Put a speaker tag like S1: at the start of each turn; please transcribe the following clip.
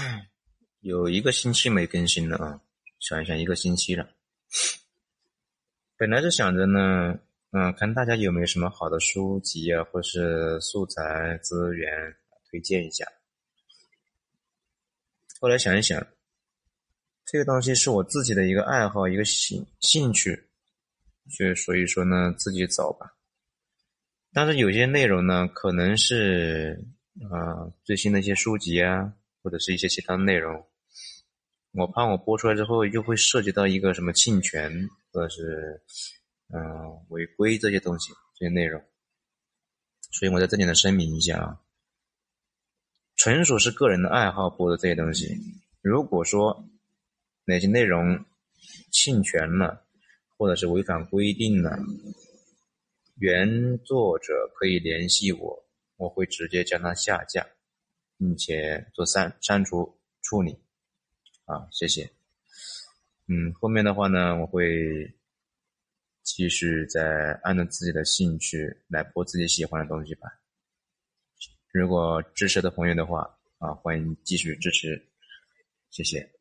S1: 有一个星期没更新了啊，想一想一个星期了。本来是想着呢，嗯，看大家有没有什么好的书籍啊，或是素材资源推荐一下。后来想一想，这个东西是我自己的一个爱好，一个兴兴趣，就所以说呢，自己找吧。但是有些内容呢，可能是啊最新的一些书籍啊，或者是一些其他内容。我怕我播出来之后又会涉及到一个什么侵权，或者是嗯违规这些东西这些内容，所以我在这里呢声明一下啊，纯属是个人的爱好播的这些东西。如果说哪些内容侵权了，或者是违反规定了，原作者可以联系我，我会直接将它下架，并且做删删除处理。啊，谢谢。嗯，后面的话呢，我会继续再按照自己的兴趣来播自己喜欢的东西吧。如果支持的朋友的话，啊，欢迎继续支持，谢谢。